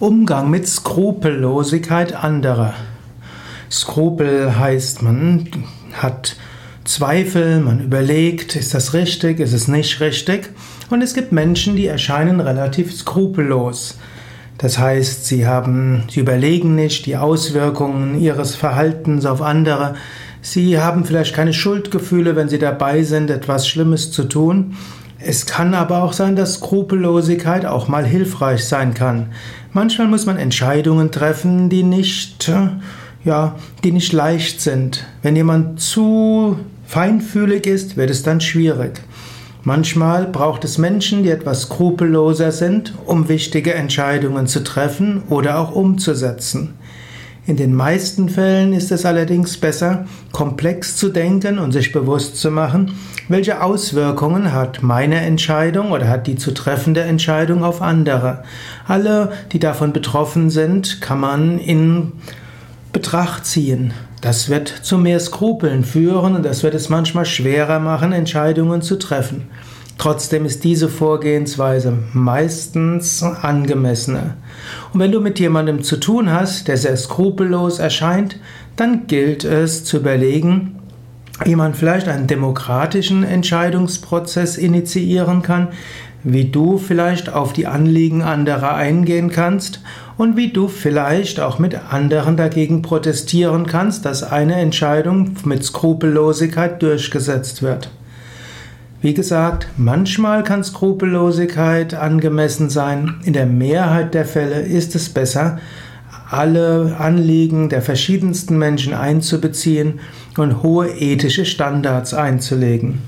Umgang mit Skrupellosigkeit anderer. Skrupel heißt, man hat Zweifel, man überlegt, ist das richtig, ist es nicht richtig. Und es gibt Menschen, die erscheinen relativ skrupellos. Das heißt, sie haben, sie überlegen nicht die Auswirkungen ihres Verhaltens auf andere. Sie haben vielleicht keine Schuldgefühle, wenn sie dabei sind, etwas Schlimmes zu tun. Es kann aber auch sein, dass Skrupellosigkeit auch mal hilfreich sein kann. Manchmal muss man Entscheidungen treffen, die nicht, ja, die nicht leicht sind. Wenn jemand zu feinfühlig ist, wird es dann schwierig. Manchmal braucht es Menschen, die etwas skrupelloser sind, um wichtige Entscheidungen zu treffen oder auch umzusetzen. In den meisten Fällen ist es allerdings besser, komplex zu denken und sich bewusst zu machen, welche Auswirkungen hat meine Entscheidung oder hat die zu treffende Entscheidung auf andere. Alle, die davon betroffen sind, kann man in Betracht ziehen. Das wird zu mehr Skrupeln führen und das wird es manchmal schwerer machen, Entscheidungen zu treffen. Trotzdem ist diese Vorgehensweise meistens angemessener. Und wenn du mit jemandem zu tun hast, der sehr skrupellos erscheint, dann gilt es zu überlegen, wie man vielleicht einen demokratischen Entscheidungsprozess initiieren kann, wie du vielleicht auf die Anliegen anderer eingehen kannst und wie du vielleicht auch mit anderen dagegen protestieren kannst, dass eine Entscheidung mit Skrupellosigkeit durchgesetzt wird. Wie gesagt, manchmal kann Skrupellosigkeit angemessen sein. In der Mehrheit der Fälle ist es besser, alle Anliegen der verschiedensten Menschen einzubeziehen und hohe ethische Standards einzulegen.